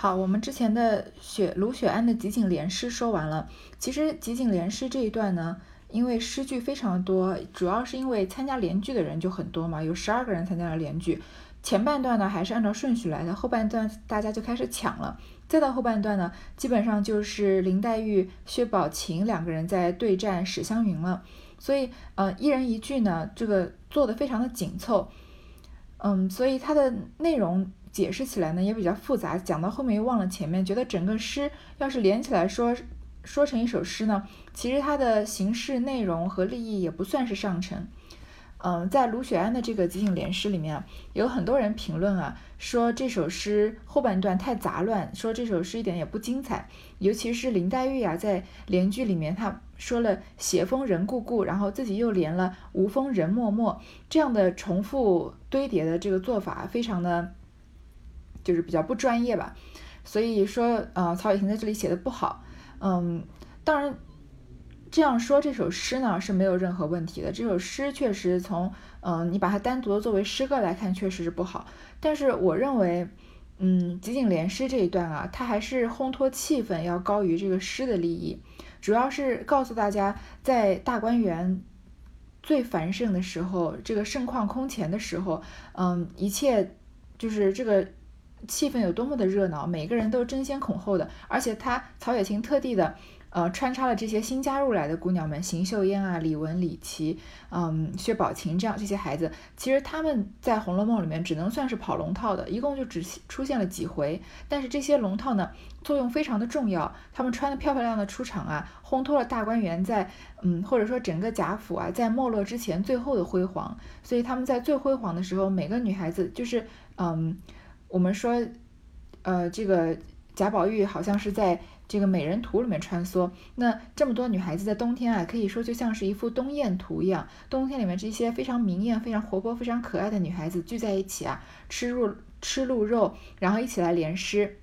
好，我们之前的雪卢雪庵的集锦联诗说完了。其实集锦联诗这一段呢，因为诗句非常多，主要是因为参加联句的人就很多嘛，有十二个人参加了联句。前半段呢还是按照顺序来的，后半段大家就开始抢了。再到后半段呢，基本上就是林黛玉、薛宝琴两个人在对战史湘云了。所以，呃，一人一句呢，这个做的非常的紧凑。嗯，所以它的内容。解释起来呢也比较复杂，讲到后面又忘了前面，觉得整个诗要是连起来说说成一首诗呢，其实它的形式、内容和立意也不算是上乘。嗯，在卢雪庵的这个集锦联诗里面啊，有很多人评论啊，说这首诗后半段太杂乱，说这首诗一点也不精彩。尤其是林黛玉啊，在联句里面，她说了“斜风人故故”，然后自己又连了“无风人默默”，这样的重复堆叠的这个做法，非常的。就是比较不专业吧，所以说，呃，曹雪芹在这里写的不好，嗯，当然这样说这首诗呢是没有任何问题的。这首诗确实从，嗯，你把它单独的作为诗歌来看，确实是不好。但是我认为，嗯，集锦联诗这一段啊，它还是烘托气氛要高于这个诗的利益，主要是告诉大家，在大观园最繁盛的时候，这个盛况空前的时候，嗯，一切就是这个。气氛有多么的热闹，每个人都争先恐后的，而且他曹雪芹特地的，呃，穿插了这些新加入来的姑娘们，邢岫烟啊、李玟、李琦，嗯，薛宝琴这样这些孩子，其实他们在《红楼梦》里面只能算是跑龙套的，一共就只出现了几回，但是这些龙套呢，作用非常的重要，他们穿的漂漂亮的出场啊，烘托了大观园在，嗯，或者说整个贾府啊，在没落之前最后的辉煌，所以他们在最辉煌的时候，每个女孩子就是，嗯。我们说，呃，这个贾宝玉好像是在这个美人图里面穿梭。那这么多女孩子在冬天啊，可以说就像是一幅冬艳图一样。冬天里面这些非常明艳、非常活泼、非常可爱的女孩子聚在一起啊，吃入吃鹿肉，然后一起来联诗，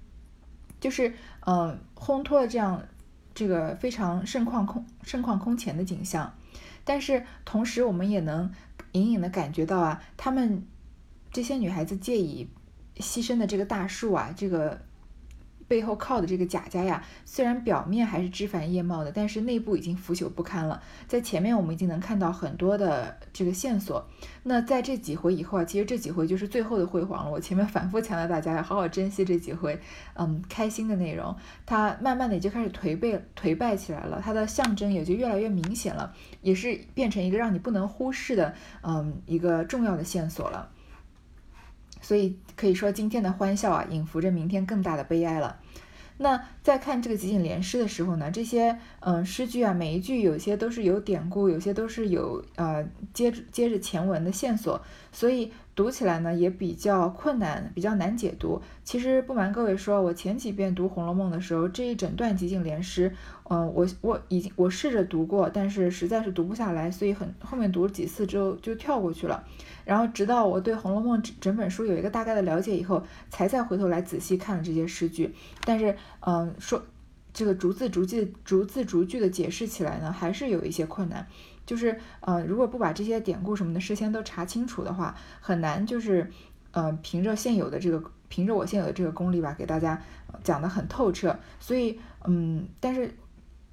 就是嗯，烘托了这样这个非常盛况空盛况空前的景象。但是同时，我们也能隐隐的感觉到啊，她们这些女孩子借以。牺牲的这个大树啊，这个背后靠的这个贾家呀，虽然表面还是枝繁叶茂的，但是内部已经腐朽不堪了。在前面我们已经能看到很多的这个线索。那在这几回以后啊，其实这几回就是最后的辉煌了。我前面反复强调大家要好好珍惜这几回，嗯，开心的内容。它慢慢的也就开始颓败颓败起来了，它的象征也就越来越明显了，也是变成一个让你不能忽视的，嗯，一个重要的线索了。所以可以说，今天的欢笑啊，隐伏着明天更大的悲哀了。那在看这个集锦联诗的时候呢，这些嗯诗句啊，每一句有些都是有典故，有些都是有呃接接着前文的线索，所以读起来呢也比较困难，比较难解读。其实不瞒各位说，我前几遍读《红楼梦》的时候，这一整段集锦联诗。嗯，我我已经我试着读过，但是实在是读不下来，所以很后面读了几次之后就跳过去了。然后直到我对《红楼梦》整整本书有一个大概的了解以后，才再回头来仔细看了这些诗句。但是，嗯，说这个逐字逐句、逐字逐句的解释起来呢，还是有一些困难。就是，呃，如果不把这些典故什么的事先都查清楚的话，很难就是，呃，凭着现有的这个，凭着我现有的这个功力吧，给大家讲得很透彻。所以，嗯，但是。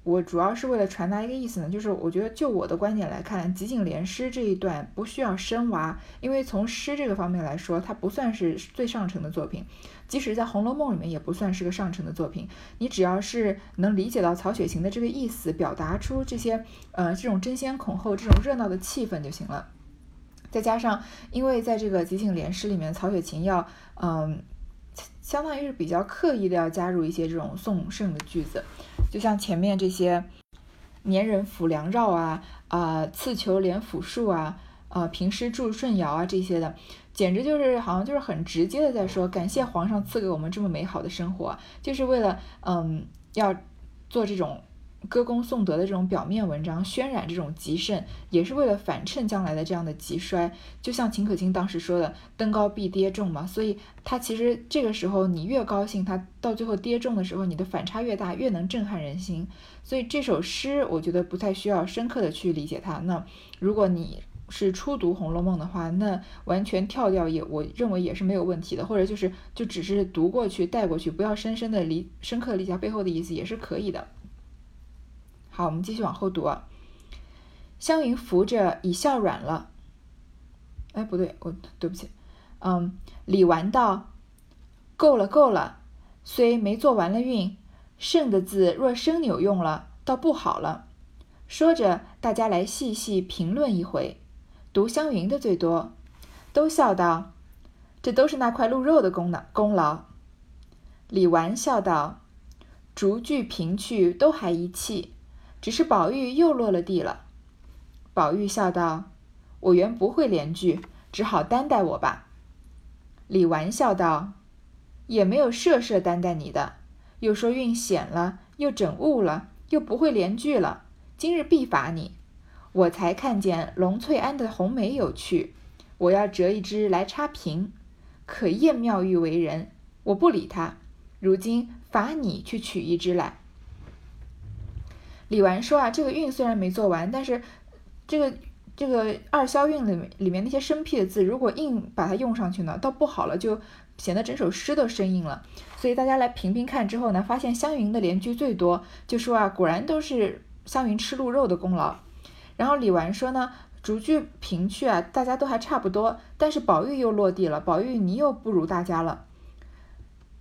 我主要是为了传达一个意思呢，就是我觉得就我的观点来看，集锦联诗这一段不需要深挖，因为从诗这个方面来说，它不算是最上乘的作品，即使在《红楼梦》里面也不算是个上乘的作品。你只要是能理解到曹雪芹的这个意思，表达出这些呃这种争先恐后、这种热闹的气氛就行了。再加上，因为在这个集锦联诗里面，曹雪芹要嗯。相当于是比较刻意的要加入一些这种颂圣的句子，就像前面这些“年人抚梁绕”啊啊，“刺球连抚树”啊啊，“平诗祝舜尧”啊这些的，简直就是好像就是很直接的在说感谢皇上赐给我们这么美好的生活，就是为了嗯要做这种。歌功颂德的这种表面文章，渲染这种极盛，也是为了反衬将来的这样的极衰。就像秦可卿当时说的“登高必跌重”嘛，所以他其实这个时候你越高兴，他到最后跌重的时候，你的反差越大，越能震撼人心。所以这首诗，我觉得不太需要深刻的去理解它。那如果你是初读《红楼梦》的话，那完全跳掉也，我认为也是没有问题的，或者就是就只是读过去带过去，不要深深的理深刻理解背后的意思也是可以的。好，我们继续往后读啊。湘云扶着已笑软了。哎，不对，我对不起。嗯，李纨道：“够了，够了，虽没做完了韵，剩的字若生扭用了，倒不好了。”说着，大家来细细评论一回。读湘云的最多，都笑道：“这都是那块鹿肉的功劳。”功劳。李纨笑道：“逐句评去都还一气，只是宝玉又落了地了。”宝玉笑道：“我原不会连句，只好担待我吧。”李纨笑道：“也没有设设担待你的，又说运险了，又整误了，又不会连句了，今日必罚你。”我才看见龙翠庵的红梅有趣，我要折一支来插瓶，可验妙玉为人，我不理他。如今罚你去取一支来。李纨说啊，这个韵虽然没做完，但是这个这个二消韵里面里面那些生僻的字，如果硬把它用上去呢，倒不好了，就显得整首诗都生硬了。所以大家来评评看之后呢，发现湘云的连句最多，就说啊，果然都是湘云吃鹿肉的功劳。然后李纨说呢，逐句评去啊，大家都还差不多，但是宝玉又落地了。宝玉你又不如大家了。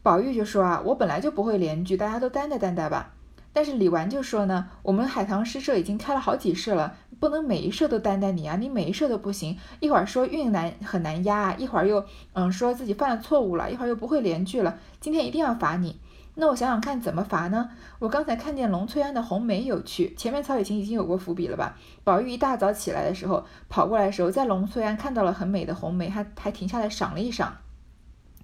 宝玉就说啊，我本来就不会连句，大家都担待担待吧。但是李纨就说呢，我们海棠诗社已经开了好几社了，不能每一社都担待你啊，你每一社都不行。一会儿说韵难很难押，一会儿又嗯说自己犯了错误了，一会儿又不会连句了，今天一定要罚你。那我想想看怎么罚呢？我刚才看见龙翠庵的红梅有趣，前面曹雪芹已经有过伏笔了吧？宝玉一大早起来的时候，跑过来的时候，在龙翠庵看到了很美的红梅，还还停下来赏了一赏。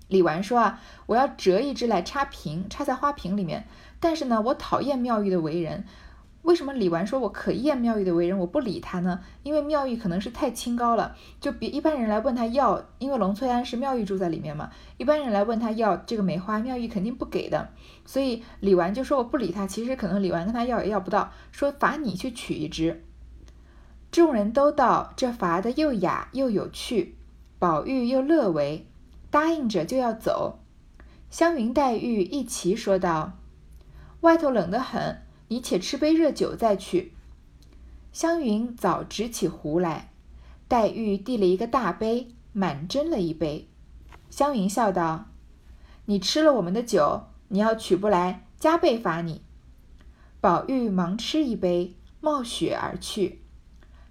李纨说啊，我要折一支来插瓶，插在花瓶里面。但是呢，我讨厌妙玉的为人。为什么李纨说我可厌妙玉的为人，我不理他呢？因为妙玉可能是太清高了，就比一般人来问他要，因为龙翠庵是妙玉住在里面嘛，一般人来问他要这个梅花，妙玉肯定不给的，所以李纨就说我不理他。其实可能李纨跟他要也要不到，说罚你去取一支。众人都道这罚的又雅又有趣，宝玉又乐为，答应着就要走。湘云、黛玉一齐说道：“外头冷得很。”你且吃杯热酒再去。湘云早执起壶来，黛玉递了一个大杯，满斟了一杯。湘云笑道：“你吃了我们的酒，你要取不来，加倍罚你。”宝玉忙吃一杯，冒雪而去。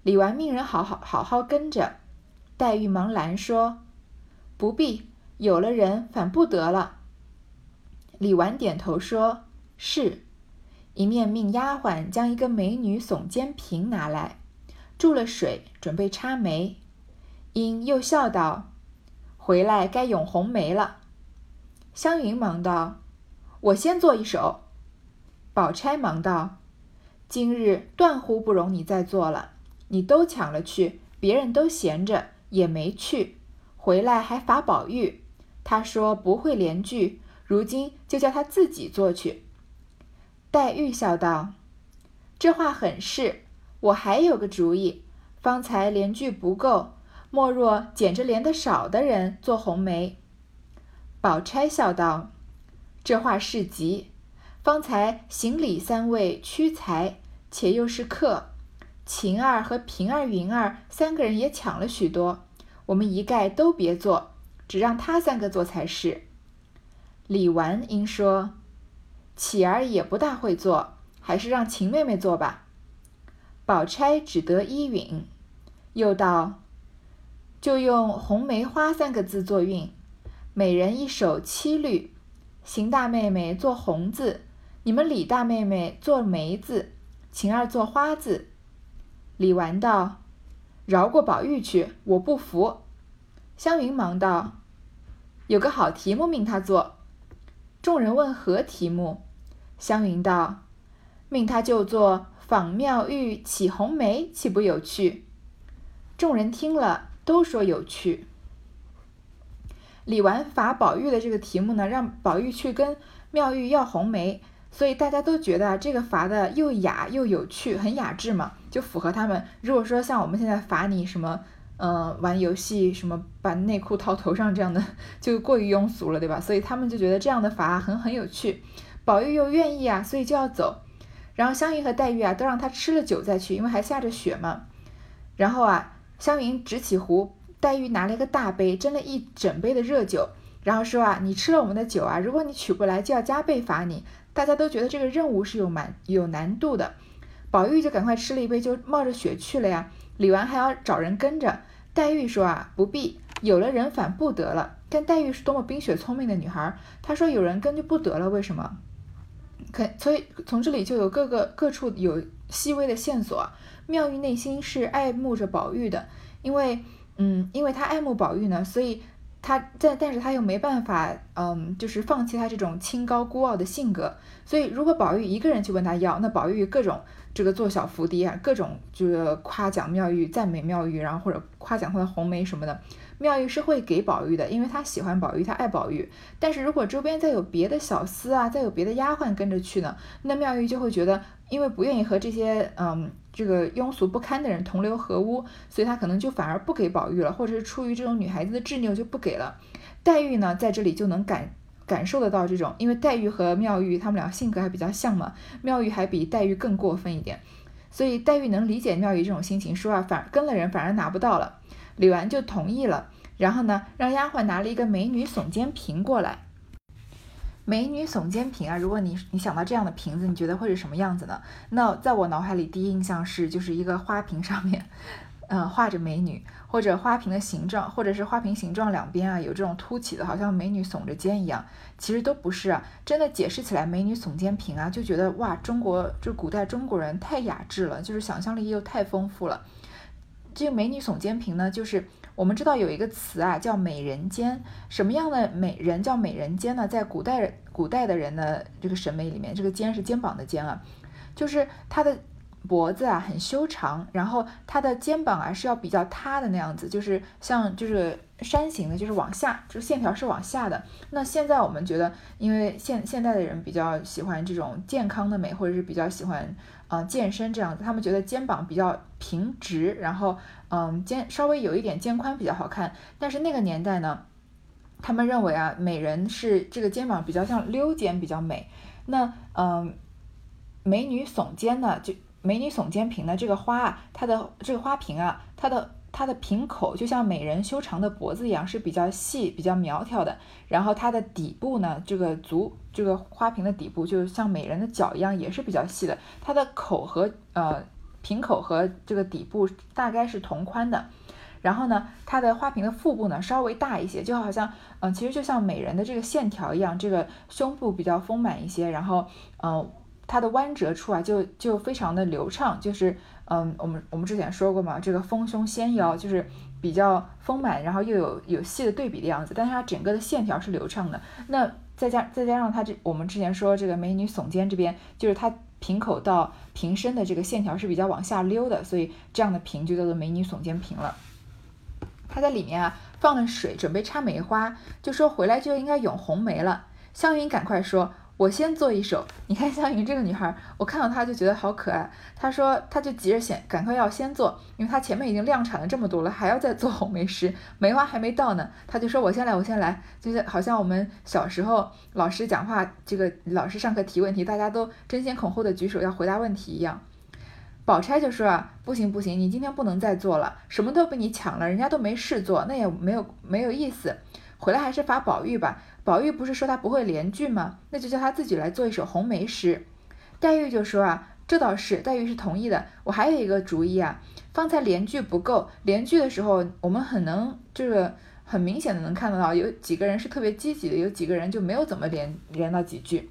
李纨命人好好好好跟着。黛玉忙拦说：“不必，有了人反不得了。”李纨点头说：“是。”一面命丫鬟将一个美女耸肩瓶拿来，注了水，准备插梅。因又笑道：“回来该咏红梅了。”湘云忙道：“我先做一首。”宝钗忙道：“今日断乎不容你再做了，你都抢了去，别人都闲着也没去，回来还罚宝玉。他说不会连句，如今就叫他自己做去。”黛玉笑道：“这话很是，我还有个主意。方才连句不够，莫若捡着连得少的人做红梅。”宝钗笑道：“这话是极。方才行礼三位屈才，且又是客，晴儿和平儿、云儿三个人也抢了许多。我们一概都别做，只让他三个做才是。”李纨应说。启儿也不大会做，还是让秦妹妹做吧。宝钗只得依允，又道：“就用红梅花三个字作韵，每人一首七律。邢大妹妹做红字，你们李大妹妹做梅字，晴儿做花字。”李纨道：“饶过宝玉去，我不服。”湘云忙道：“有个好题目，命他做。”众人问何题目？湘云道：“命他就做仿妙玉起红梅，岂不有趣？”众人听了，都说有趣。李纨罚宝玉的这个题目呢，让宝玉去跟妙玉要红梅，所以大家都觉得这个罚的又雅又有趣，很雅致嘛。就符合他们。如果说像我们现在罚你什么，呃，玩游戏什么把内裤套头上这样的，就过于庸俗了，对吧？所以他们就觉得这样的罚很很有趣。宝玉又愿意啊，所以就要走。然后湘云和黛玉啊，都让他吃了酒再去，因为还下着雪嘛。然后啊，湘云执起壶，黛玉拿了一个大杯，斟了一整杯的热酒，然后说啊，你吃了我们的酒啊，如果你取不来，就要加倍罚你。大家都觉得这个任务是有蛮有难度的。宝玉就赶快吃了一杯，就冒着雪去了呀。李纨还要找人跟着。黛玉说啊，不必，有了人反不得了。但黛玉是多么冰雪聪明的女孩，她说有人跟就不得了，为什么？可所以从这里就有各个各处有细微的线索。妙玉内心是爱慕着宝玉的，因为嗯，因为她爱慕宝玉呢，所以她在但是她又没办法，嗯，就是放弃她这种清高孤傲的性格。所以如果宝玉一个人去问她要，那宝玉各种这个做小伏低啊，各种就是夸奖妙玉、赞美妙玉，然后或者夸奖她的红梅什么的。妙玉是会给宝玉的，因为他喜欢宝玉，他爱宝玉。但是如果周边再有别的小厮啊，再有别的丫鬟跟着去呢，那妙玉就会觉得，因为不愿意和这些嗯这个庸俗不堪的人同流合污，所以他可能就反而不给宝玉了，或者是出于这种女孩子的执拗就不给了。黛玉呢，在这里就能感感受得到这种，因为黛玉和妙玉他们俩性格还比较像嘛，妙玉还比黛玉更过分一点，所以黛玉能理解妙玉这种心情，说啊反跟了人反而拿不到了。李纨就同意了，然后呢，让丫鬟拿了一个美女耸肩瓶过来。美女耸肩瓶啊，如果你你想到这样的瓶子，你觉得会是什么样子呢？那在我脑海里第一印象是，就是一个花瓶上面，嗯，画着美女，或者花瓶的形状，或者是花瓶形状两边啊有这种凸起的，好像美女耸着肩一样。其实都不是啊，真的解释起来，美女耸肩瓶啊，就觉得哇，中国就古代中国人太雅致了，就是想象力又太丰富了。这个美女耸肩瓶呢，就是我们知道有一个词啊，叫美人肩。什么样的美人叫美人肩呢？在古代古代的人的这个审美里面，这个肩是肩膀的肩啊，就是她的脖子啊很修长，然后她的肩膀啊是要比较塌的那样子，就是像就是山形的，就是往下，就线条是往下的。那现在我们觉得，因为现现在的人比较喜欢这种健康的美，或者是比较喜欢。啊，健身这样子，他们觉得肩膀比较平直，然后嗯，肩稍微有一点肩宽比较好看。但是那个年代呢，他们认为啊，美人是这个肩膀比较像溜肩比较美。那嗯，美女耸肩呢，就美女耸肩瓶呢，这个花啊，它的这个花瓶啊，它的。它的瓶口就像美人修长的脖子一样，是比较细、比较苗条的。然后它的底部呢，这个足这个花瓶的底部就像美人的脚一样，也是比较细的。它的口和呃瓶口和这个底部大概是同宽的。然后呢，它的花瓶的腹部呢稍微大一些，就好像嗯，其实就像美人的这个线条一样，这个胸部比较丰满一些。然后嗯，它的弯折处啊就就非常的流畅，就是。嗯，我们我们之前说过嘛，这个丰胸纤腰就是比较丰满，然后又有有细的对比的样子，但是它整个的线条是流畅的。那再加再加上它这，我们之前说这个美女耸肩这边，就是它瓶口到瓶身的这个线条是比较往下溜的，所以这样的瓶就叫做美女耸肩瓶了。它在里面啊放了水，准备插梅花，就说回来就应该咏红梅了。湘云赶快说。我先做一首，你看湘云这个女孩，我看到她就觉得好可爱。她说，她就急着先赶快要先做，因为她前面已经量产了这么多了，还要再做红梅诗，梅花还没到呢。她就说，我先来，我先来，就是好像我们小时候老师讲话，这个老师上课提问题，大家都争先恐后的举手要回答问题一样。宝钗就说啊，不行不行，你今天不能再做了，什么都被你抢了，人家都没事做，那也没有没有意思，回来还是罚宝玉吧。宝玉不是说他不会连句吗？那就叫他自己来做一首红梅诗。黛玉就说啊，这倒是，黛玉是同意的。我还有一个主意啊，方才连句不够，连句的时候我们很能，就是很明显的能看得到，有几个人是特别积极的，有几个人就没有怎么连连到几句。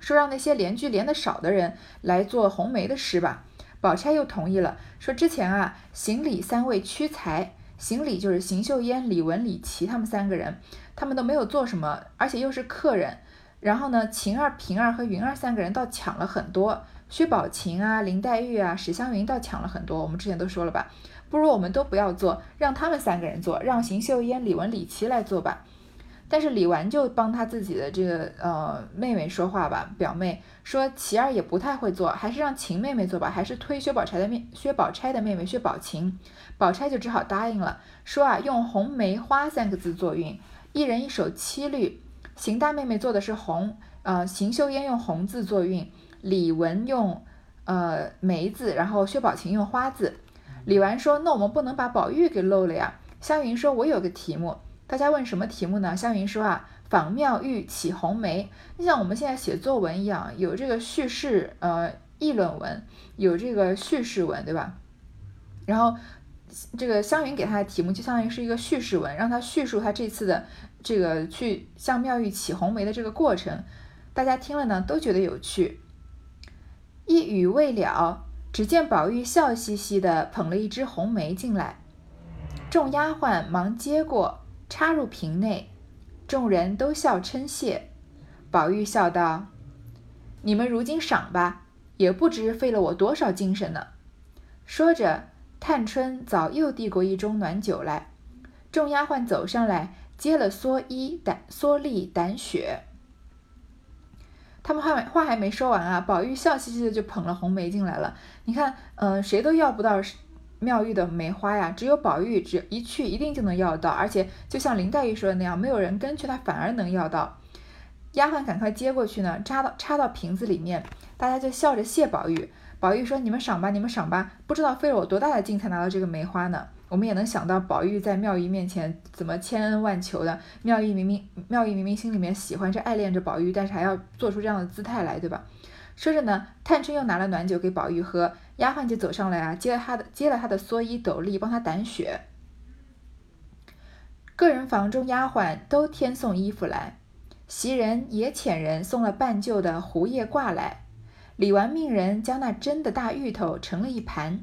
说让那些连句连的少的人来做红梅的诗吧。宝钗又同意了，说之前啊，行礼三位屈才，行李就是邢秀烟、李文、李琦他们三个人。他们都没有做什么，而且又是客人。然后呢，晴儿、平儿和云儿三个人倒抢了很多。薛宝琴啊、林黛玉啊、史湘云倒抢了很多。我们之前都说了吧，不如我们都不要做，让他们三个人做，让邢秀烟、李文、李琦来做吧。但是李纨就帮他自己的这个呃妹妹说话吧，表妹说琪儿也不太会做，还是让秦妹妹做吧，还是推薛宝钗的妹薛宝钗的妹妹薛宝琴。宝钗就只好答应了，说啊用红梅花三个字作韵，一人一首七律。邢大妹妹做的是红，呃邢岫烟用红字作韵，李文用呃梅字，然后薛宝琴用花字。李纨说：“那我们不能把宝玉给漏了呀。”湘云说：“我有个题目，大家问什么题目呢？”湘云说：“啊，仿妙玉起红梅。你像我们现在写作文一样，有这个叙事，呃，议论文，有这个叙事文，对吧？然后这个湘云给他的题目就相当于是一个叙事文，让他叙述他这次的这个去向妙玉起红梅的这个过程。大家听了呢，都觉得有趣。一语未了。”只见宝玉笑嘻嘻地捧了一枝红梅进来，众丫鬟忙接过，插入瓶内，众人都笑称谢。宝玉笑道：“你们如今赏吧，也不知费了我多少精神呢。”说着，探春早又递过一盅暖酒来，众丫鬟走上来接了蓑衣、胆蓑笠、胆雪。他们话话还没说完啊，宝玉笑嘻嘻的就捧了红梅进来了。你看，嗯，谁都要不到妙玉的梅花呀，只有宝玉，只一去一定就能要到。而且就像林黛玉说的那样，没有人跟去，他反而能要到。丫鬟赶快接过去呢，插到插到瓶子里面，大家就笑着谢宝玉。宝玉说：“你们赏吧，你们赏吧，不知道费了我多大的劲才拿到这个梅花呢。”我们也能想到宝玉在妙玉面前怎么千恩万求的。妙玉明明妙玉明明心里面喜欢着爱恋着宝玉，但是还要做出这样的姿态来，对吧？说着呢，探春又拿了暖酒给宝玉喝，丫鬟就走上来啊，接了他的接了他的蓑衣斗笠，帮他掸雪。个人房中丫鬟都添送衣服来，袭人也遣人送了半旧的胡叶褂来。李纨命人将那真的大芋头盛了一盘，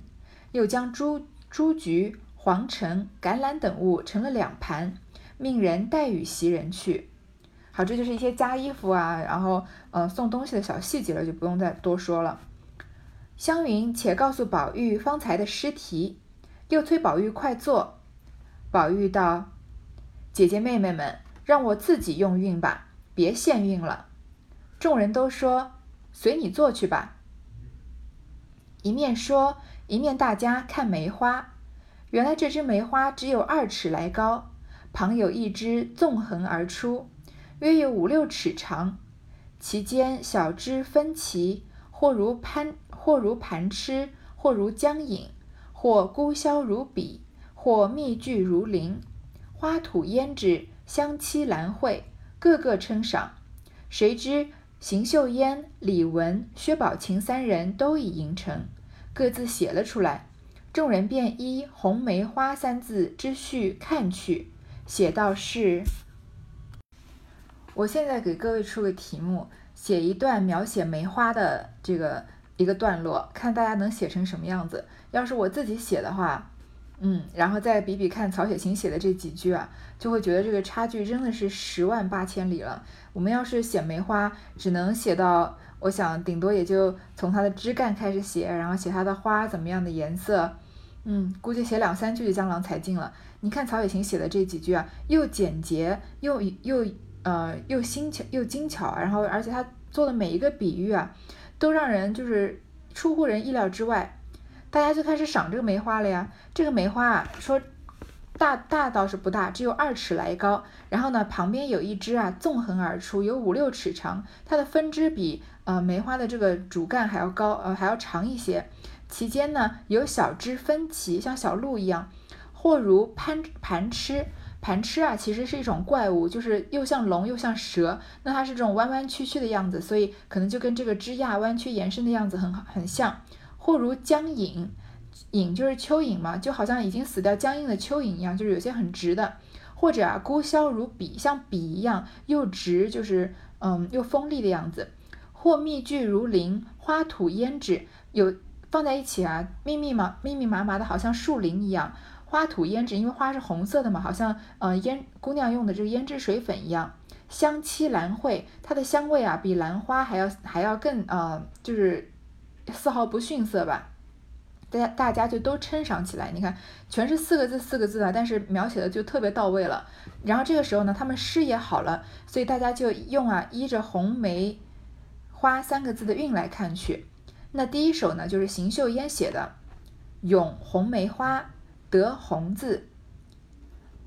又将朱朱菊。黄橙、橄榄等物盛了两盘，命人带与袭人去。好，这就是一些加衣服啊，然后呃送东西的小细节了，就不用再多说了。湘云且告诉宝玉方才的诗题，又催宝玉快做。宝玉道：“姐姐妹妹们，让我自己用韵吧，别现韵了。”众人都说：“随你做去吧。”一面说，一面大家看梅花。原来这枝梅花只有二尺来高，旁有一枝纵横而出，约有五六尺长，其间小枝分歧，或如攀，或如盘螭，或如江影，或孤消如笔，或密聚如林，花吐胭脂，香凄兰蕙，个个称赏。谁知邢岫烟、李文、薛宝琴三人都已吟成，各自写了出来。众人便依“红梅花”三字之序看去，写到是：我现在给各位出个题目，写一段描写梅花的这个一个段落，看大家能写成什么样子。要是我自己写的话，嗯，然后再比比看曹雪芹写的这几句啊，就会觉得这个差距真的是十万八千里了。我们要是写梅花，只能写到。我想顶多也就从它的枝干开始写，然后写它的花怎么样的颜色，嗯，估计写两三句就江郎才尽了。你看曹雪芹写的这几句啊，又简洁又又呃又新巧又精巧，然后而且他做的每一个比喻啊，都让人就是出乎人意料之外。大家就开始赏这个梅花了呀。这个梅花啊，说。大大倒是不大，只有二尺来高。然后呢，旁边有一枝啊，纵横而出，有五六尺长。它的分支比呃梅花的这个主干还要高，呃还要长一些。其间呢，有小枝分歧，像小鹿一样，或如攀盘螭。盘吃啊，其实是一种怪物，就是又像龙又像蛇。那它是这种弯弯曲曲的样子，所以可能就跟这个枝桠弯曲延伸的样子很很像。或如僵影。影就是蚯蚓嘛，就好像已经死掉僵硬的蚯蚓一样，就是有些很直的，或者啊孤削如笔，像笔一样又直，就是嗯又锋利的样子。或密聚如林，花吐胭脂，有放在一起啊，密密麻密密麻麻的，好像树林一样。花吐胭脂，因为花是红色的嘛，好像呃胭姑娘用的这个胭脂水粉一样。香凄兰蕙，它的香味啊比兰花还要还要更呃就是丝毫不逊色吧。大家大家就都称赏起来。你看，全是四个字四个字的，但是描写的就特别到位了。然后这个时候呢，他们诗也好了，所以大家就用啊依着红梅花三个字的韵来看去。那第一首呢，就是邢岫烟写的《咏红梅花》，得红字。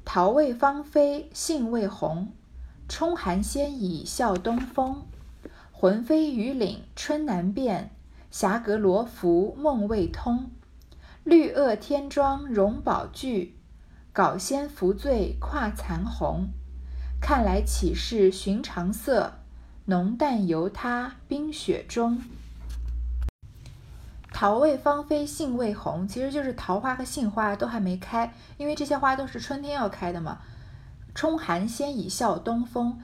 桃未芳菲杏未红，冲寒先已笑东风。魂飞雨岭春难辨，霞阁罗浮梦未通。绿萼天妆容宝炬，稿仙扶醉跨残红。看来岂是寻常色，浓淡由他冰雪中。桃未芳菲，杏未红，其实就是桃花和杏花都还没开，因为这些花都是春天要开的嘛。冲寒先已笑东风，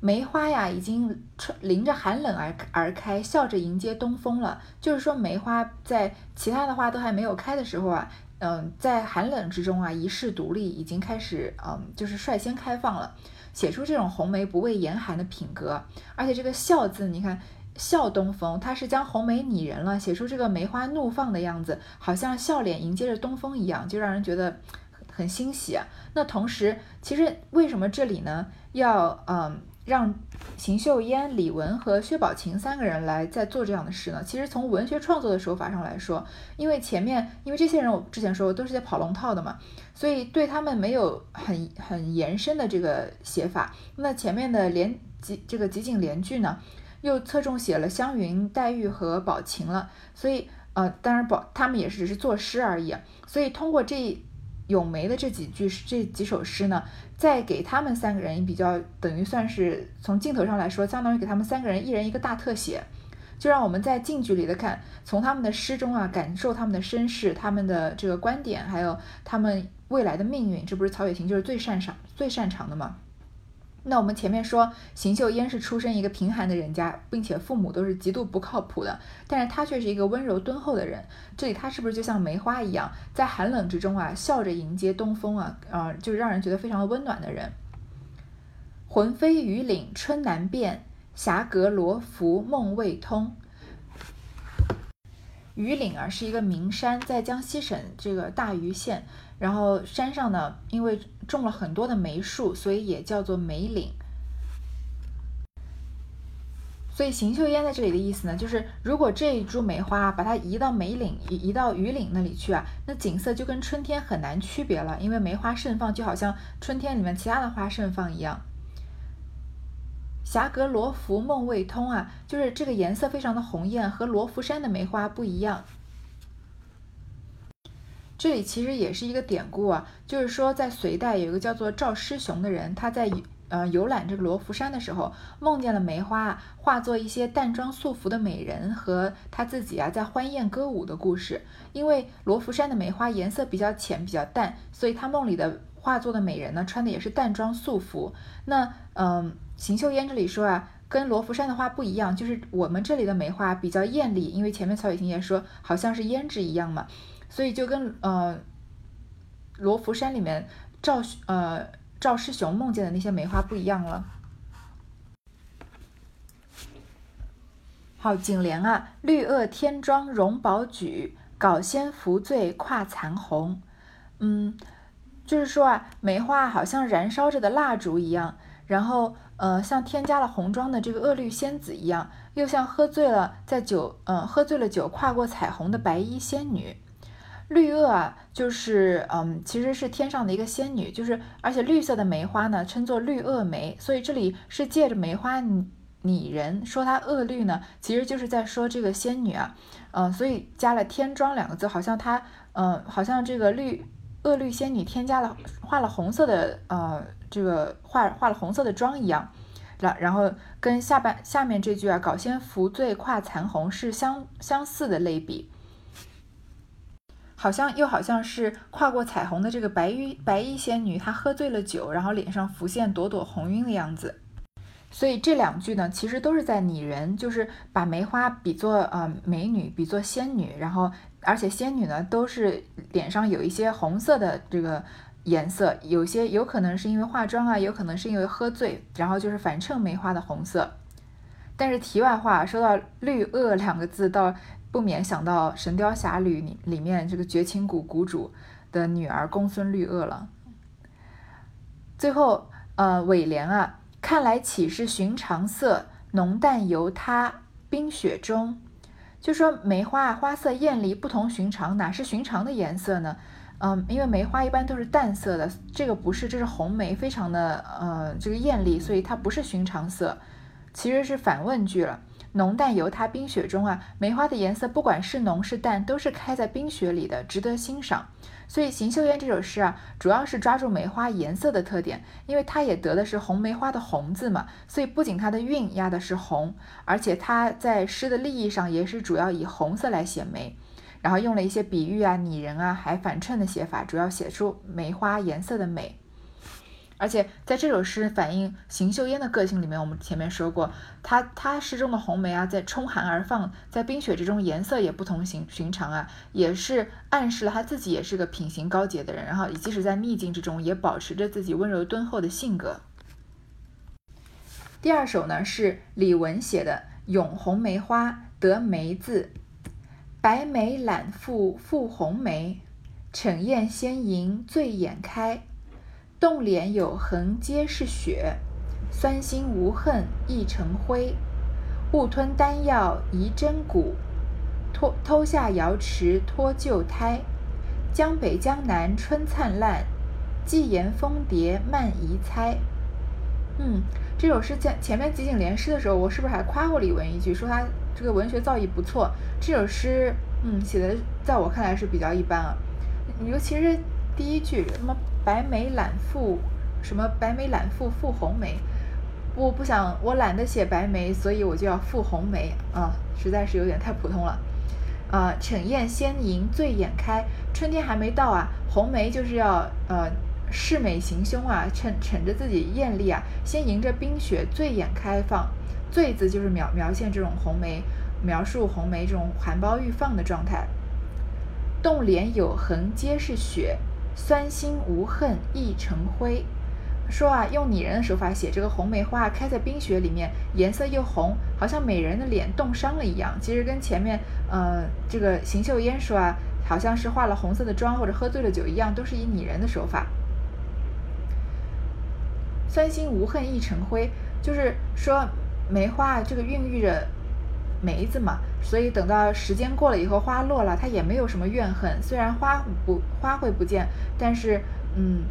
梅花呀已经迎着寒冷而而开，笑着迎接东风了。就是说梅花在其他的花都还没有开的时候啊，嗯，在寒冷之中啊一世独立，已经开始嗯就是率先开放了，写出这种红梅不畏严寒的品格。而且这个笑字，你看。笑东风，他是将红梅拟人了，写出这个梅花怒放的样子，好像笑脸迎接着东风一样，就让人觉得很欣喜啊。那同时，其实为什么这里呢要嗯让邢岫烟、李文和薛宝琴三个人来再做这样的诗呢？其实从文学创作的手法上来说，因为前面因为这些人我之前说过都是些跑龙套的嘛，所以对他们没有很很延伸的这个写法。那前面的连集这个集锦联句呢？又侧重写了湘云、黛玉和宝琴了，所以呃，当然宝他们也是只是作诗而已。所以通过这咏梅的这几句这几首诗呢，再给他们三个人比较，等于算是从镜头上来说，相当于给他们三个人一人一个大特写，就让我们在近距离的看，从他们的诗中啊，感受他们的身世、他们的这个观点，还有他们未来的命运。这不是曹雪芹就是最擅长、最擅长的吗？那我们前面说邢岫烟是出身一个贫寒的人家，并且父母都是极度不靠谱的，但是他却是一个温柔敦厚的人。这里他是不是就像梅花一样，在寒冷之中啊，笑着迎接东风啊，啊，就是让人觉得非常的温暖的人。魂飞雨岭春难辨，霞阁罗浮梦未通。榆岭啊是一个名山，在江西省这个大余县。然后山上呢，因为种了很多的梅树，所以也叫做梅岭。所以邢岫烟在这里的意思呢，就是如果这一株梅花把它移到梅岭、移移到榆岭那里去啊，那景色就跟春天很难区别了，因为梅花盛放就好像春天里面其他的花盛放一样。霞阁罗浮梦未通啊，就是这个颜色非常的红艳，和罗浮山的梅花不一样。这里其实也是一个典故啊，就是说在隋代有一个叫做赵师雄的人，他在呃游览这个罗浮山的时候，梦见了梅花化作一些淡妆素服的美人和他自己啊在欢宴歌舞的故事。因为罗浮山的梅花颜色比较浅比较淡，所以他梦里的化作的美人呢穿的也是淡妆素服。那嗯，邢岫烟这里说啊，跟罗浮山的花不一样，就是我们这里的梅花比较艳丽，因为前面曹雪芹也说好像是胭脂一样嘛。所以就跟呃罗浮山里面赵呃赵师雄梦见的那些梅花不一样了。好，颈联啊，绿萼天妆容宝炬，稿仙扶醉跨残红。嗯，就是说啊，梅花好像燃烧着的蜡烛一样，然后呃像添加了红妆的这个恶绿仙子一样，又像喝醉了在酒嗯喝醉了酒跨过彩虹的白衣仙女。绿萼啊，就是嗯，其实是天上的一个仙女，就是而且绿色的梅花呢，称作绿萼梅，所以这里是借着梅花拟人，说它萼绿呢，其实就是在说这个仙女啊，嗯，所以加了天妆两个字，好像她，嗯，好像这个绿萼绿仙女添加了画了红色的呃这个画画了红色的妆一样，然然后跟下半下面这句啊，稿仙扶醉跨残红是相相似的类比。好像又好像是跨过彩虹的这个白衣白衣仙女，她喝醉了酒，然后脸上浮现朵朵红晕的样子。所以这两句呢，其实都是在拟人，就是把梅花比作呃美女，比作仙女，然后而且仙女呢都是脸上有一些红色的这个颜色，有些有可能是因为化妆啊，有可能是因为喝醉，然后就是反衬梅花的红色。但是题外话，说到绿萼两个字，到不免想到《神雕侠侣》里里面这个绝情谷谷主的女儿公孙绿萼了。最后，呃，尾联啊，看来岂是寻常色，浓淡由他冰雪中。就说梅花啊，花色艳丽，不同寻常，哪是寻常的颜色呢？嗯，因为梅花一般都是淡色的，这个不是，这是红梅，非常的呃这个艳丽，所以它不是寻常色，其实是反问句了。浓淡由它冰雪中啊，梅花的颜色不管是浓是淡，都是开在冰雪里的，值得欣赏。所以《邢岫烟》这首诗啊，主要是抓住梅花颜色的特点，因为它也得的是红梅花的红字嘛，所以不仅它的韵押的是红，而且它在诗的立意上也是主要以红色来写梅，然后用了一些比喻啊、拟人啊，还反衬的写法，主要写出梅花颜色的美。而且在这首诗反映邢岫烟的个性里面，我们前面说过，她她诗中的红梅啊，在冲寒而放，在冰雪之中颜色也不同寻寻常啊，也是暗示了她自己也是个品行高洁的人，然后即使在逆境之中，也保持着自己温柔敦厚的性格。第二首呢是李玟写的《咏红梅花》，得梅字，白梅揽复复红梅，逞艳鲜盈醉眼开。冻脸有痕皆是血，酸心无恨亦成灰。误吞丹药疑真骨，脱偷下瑶池脱旧胎。江北江南春灿烂，寄言蜂蝶慢移猜。嗯，这首诗前前面集锦联诗的时候，我是不是还夸过李玟一句，说他这个文学造诣不错？这首诗，嗯，写的在我看来是比较一般啊，尤其是第一句什么。白梅揽复，什么白梅揽复复红梅？我不想，我懒得写白梅，所以我就要复红梅啊！实在是有点太普通了。啊，逞艳先迎醉眼开，春天还没到啊，红梅就是要呃恃美行凶啊，趁趁着自己艳丽啊，先迎着冰雪醉眼开放。醉字就是描描现这种红梅，描述红梅这种含苞欲放的状态。冻脸有痕皆是血。酸心无恨亦成灰，说啊，用拟人的手法写这个红梅花开在冰雪里面，颜色又红，好像美人的脸冻伤了一样。其实跟前面呃这个邢岫烟说啊，好像是化了红色的妆或者喝醉了酒一样，都是以拟人的手法。酸心无恨亦成灰，就是说梅花这个孕育着。梅子嘛，所以等到时间过了以后，花落了，它也没有什么怨恨。虽然花不花会不见，但是嗯，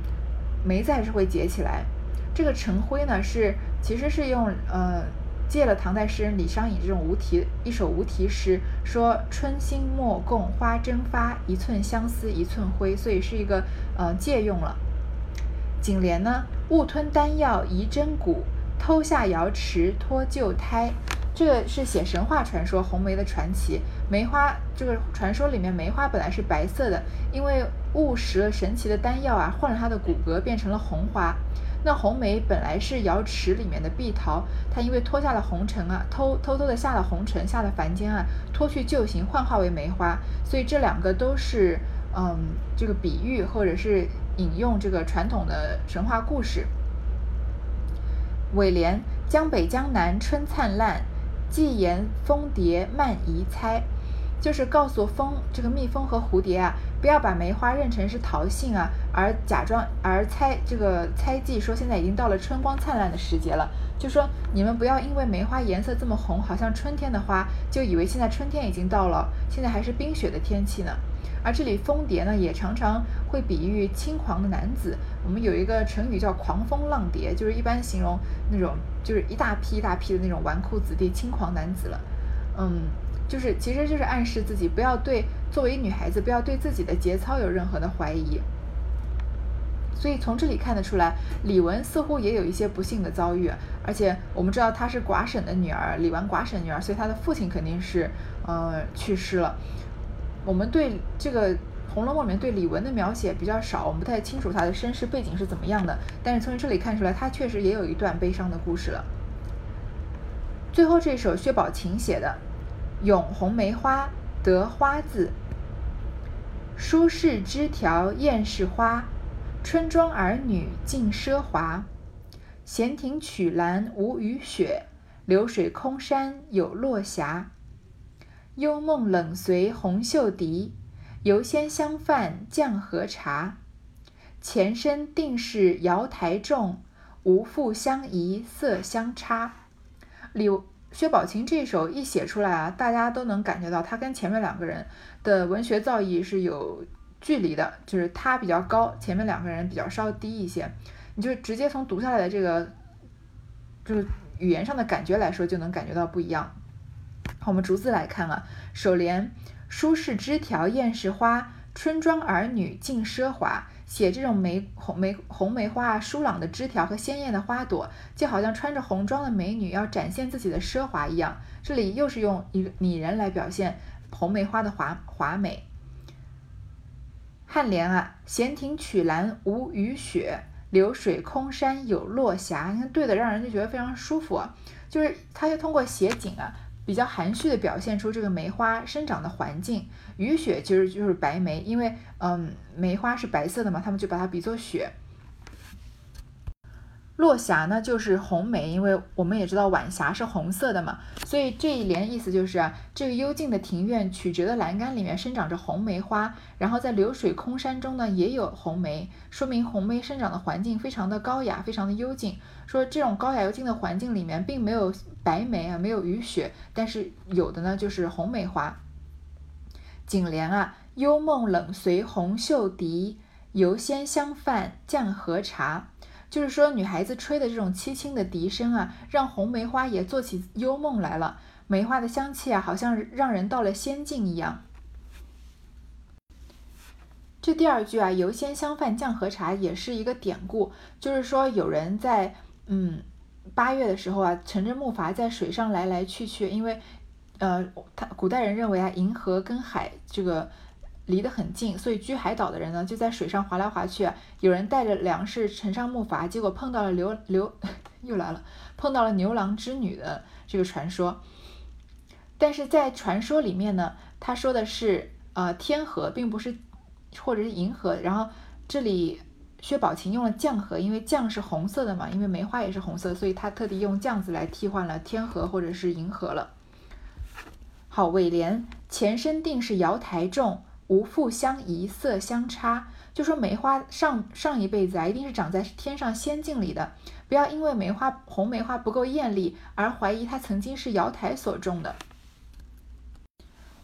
梅子还是会结起来。这个成灰呢，是其实是用呃借了唐代诗人李商隐这种无题一首无题诗，说春心莫共花争发，一寸相思一寸灰，所以是一个呃借用了。颈联呢，误吞丹药疑真骨，偷下瑶池脱旧胎。这个是写神话传说红梅的传奇。梅花这个传说里面，梅花本来是白色的，因为误食了神奇的丹药啊，换了它的骨骼变成了红花。那红梅本来是瑶池里面的碧桃，它因为脱下了红尘啊，偷偷偷的下了红尘，下了凡间啊，脱去旧形，幻化为梅花。所以这两个都是嗯，这个比喻或者是引用这个传统的神话故事。尾联：江北江南春灿烂。寄言蜂蝶慢移猜，就是告诉蜂这个蜜蜂和蝴蝶啊，不要把梅花认成是桃杏啊，而假装而猜这个猜忌说现在已经到了春光灿烂的时节了，就说你们不要因为梅花颜色这么红，好像春天的花，就以为现在春天已经到了，现在还是冰雪的天气呢。而这里蜂蝶呢，也常常会比喻轻狂的男子。我们有一个成语叫“狂风浪蝶”，就是一般形容那种就是一大批一大批的那种纨绔子弟、轻狂男子了。嗯，就是其实就是暗示自己不要对作为女孩子不要对自己的节操有任何的怀疑。所以从这里看得出来，李玟似乎也有一些不幸的遭遇。而且我们知道她是寡婶的女儿，李纨寡婶女儿，所以她的父亲肯定是呃去世了。我们对这个《红楼梦》里面对李玟的描写比较少，我们不太清楚她的身世背景是怎么样的。但是从这里看出来，她确实也有一段悲伤的故事了。最后这首薛宝琴写的《咏红梅花》，得花字。舒适枝条艳是花，春庄儿女尽奢华。闲庭曲栏无雨雪，流水空山有落霞。幽梦冷随红袖笛，犹先香泛绛和茶。前身定是瑶台众，无复相宜色相差。李薛宝琴这首一写出来啊，大家都能感觉到他跟前面两个人的文学造诣是有距离的，就是他比较高，前面两个人比较稍低一些。你就直接从读下来的这个，就是语言上的感觉来说，就能感觉到不一样。我们逐字来看啊。首联：舒适枝条艳是花，春庄儿女尽奢华。写这种梅红梅红梅花啊，疏朗的枝条和鲜艳的花朵，就好像穿着红装的美女要展现自己的奢华一样。这里又是用一个拟人来表现红梅花的华华美。颔联啊：闲庭曲栏无雨雪。流水空山有落霞，你看对的，让人就觉得非常舒服。就是他就通过写景啊，比较含蓄的表现出这个梅花生长的环境。雨雪其实就是白梅，因为嗯梅花是白色的嘛，他们就把它比作雪。落霞呢，就是红梅，因为我们也知道晚霞是红色的嘛，所以这一联意思就是，这个幽静的庭院，曲折的栏杆里面生长着红梅花，然后在流水空山中呢也有红梅，说明红梅生长的环境非常的高雅，非常的幽静。说这种高雅幽静的环境里面，并没有白梅啊，没有雨雪，但是有的呢就是红梅花。颈联啊，幽梦冷随红袖笛，犹仙香泛绛荷茶。就是说，女孩子吹的这种凄清的笛声啊，让红梅花也做起幽梦来了。梅花的香气啊，好像让人到了仙境一样。这第二句啊，“油仙香饭降和茶”也是一个典故，就是说有人在嗯八月的时候啊，乘着木筏在水上来来去去，因为呃，他古代人认为啊，银河跟海这个。离得很近，所以居海岛的人呢，就在水上划来划去。有人带着粮食乘上木筏，结果碰到了牛牛 又来了，碰到了牛郎织女的这个传说。但是在传说里面呢，他说的是呃天河，并不是或者是银河。然后这里薛宝琴用了绛河，因为绛是红色的嘛，因为梅花也是红色，所以他特地用绛字来替换了天河或者是银河了。好，尾联前身定是瑶台种。无复相宜色相差，就说梅花上上一辈子啊，一定是长在天上仙境里的。不要因为梅花红梅花不够艳丽而怀疑它曾经是瑶台所种的。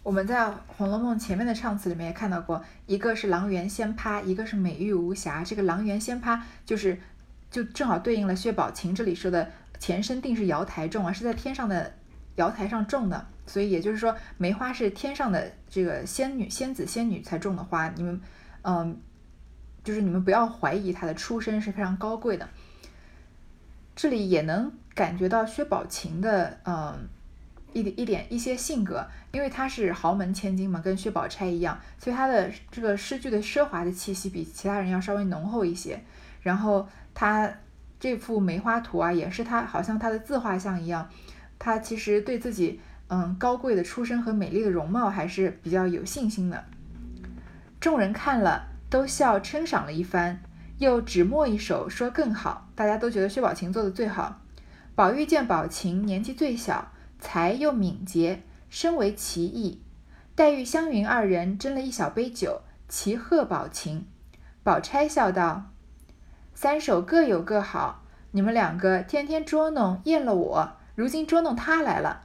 我们在《红楼梦》前面的唱词里面也看到过，一个是阆苑仙葩，一个是美玉无瑕。这个阆苑仙葩就是就正好对应了薛宝琴这里说的前身定是瑶台种啊，是在天上的瑶台上种的。所以也就是说，梅花是天上的这个仙女、仙子、仙女才种的花。你们，嗯，就是你们不要怀疑她的出身是非常高贵的。这里也能感觉到薛宝琴的，嗯，一点一点一些性格，因为她是豪门千金嘛，跟薛宝钗一样，所以她的这个诗句的奢华的气息比其他人要稍微浓厚一些。然后她这幅梅花图啊，也是她好像她的自画像一样，她其实对自己。嗯，高贵的出身和美丽的容貌还是比较有信心的。众人看了都笑称赏了一番，又只墨一首说更好。大家都觉得薛宝琴做的最好。宝玉见宝琴年纪最小，才又敏捷，深为奇异。黛玉、湘云二人斟了一小杯酒，齐贺宝琴。宝钗笑道：“三首各有各好，你们两个天天捉弄厌了我，如今捉弄他来了。”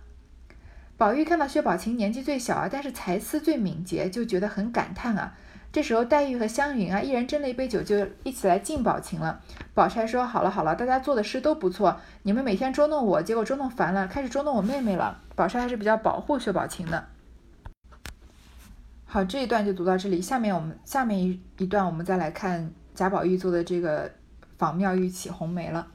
宝玉看到薛宝琴年纪最小啊，但是才思最敏捷，就觉得很感叹啊。这时候黛玉和湘云啊，一人斟了一杯酒，就一起来敬宝琴了。宝钗说：“好了好了，大家做的事都不错，你们每天捉弄我，结果捉弄烦了，开始捉弄我妹妹了。”宝钗还是比较保护薛宝琴的。好，这一段就读到这里。下面我们下面一一段，我们再来看贾宝玉做的这个“仿妙玉起红梅”了。